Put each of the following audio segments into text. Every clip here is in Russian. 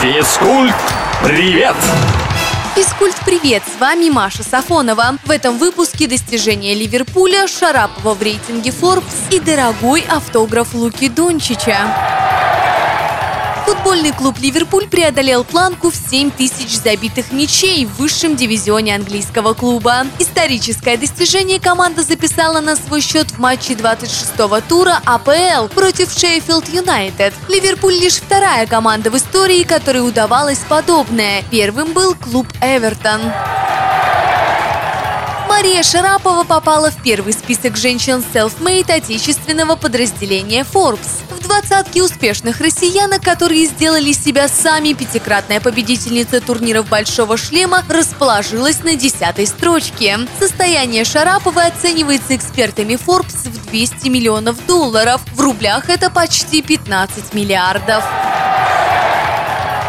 Физкульт, привет! Физкульт привет, с вами Маша Сафонова. В этом выпуске достижения Ливерпуля, Шарапова в рейтинге Forbes и дорогой автограф Луки Дончича. Футбольный клуб «Ливерпуль» преодолел планку в 7 тысяч забитых мячей в высшем дивизионе английского клуба. Историческое достижение команда записала на свой счет в матче 26-го тура АПЛ против Шеффилд Юнайтед. «Ливерпуль» лишь вторая команда в истории, которой удавалось подобное. Первым был клуб «Эвертон». Мария Шарапова попала в первый список женщин self-made отечественного подразделения Forbes. В двадцатке успешных россиянок, которые сделали себя сами, пятикратная победительница турниров «Большого шлема» расположилась на десятой строчке. Состояние Шараповой оценивается экспертами Forbes в 200 миллионов долларов. В рублях это почти 15 миллиардов.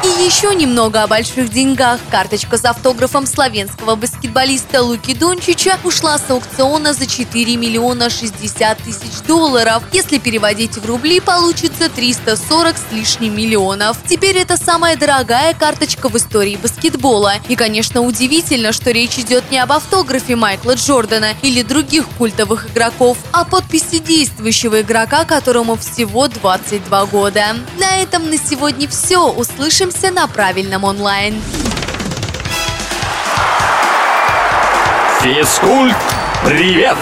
И еще немного о больших деньгах. Карточка с автографом славянского баскетболиста Луки Дончича ушла с аукциона за 4 миллиона 60 тысяч долларов. Если переводить в рубли, получится 340 с лишним миллионов. Теперь это самая дорогая карточка в истории баскетбола. И, конечно, удивительно, что речь идет не об автографе Майкла Джордана или других культовых игроков, а подписи действующего игрока, которому всего 22 года. На этом на сегодня все. Услышим Увидимся на правильном онлайн. Физкульт, привет!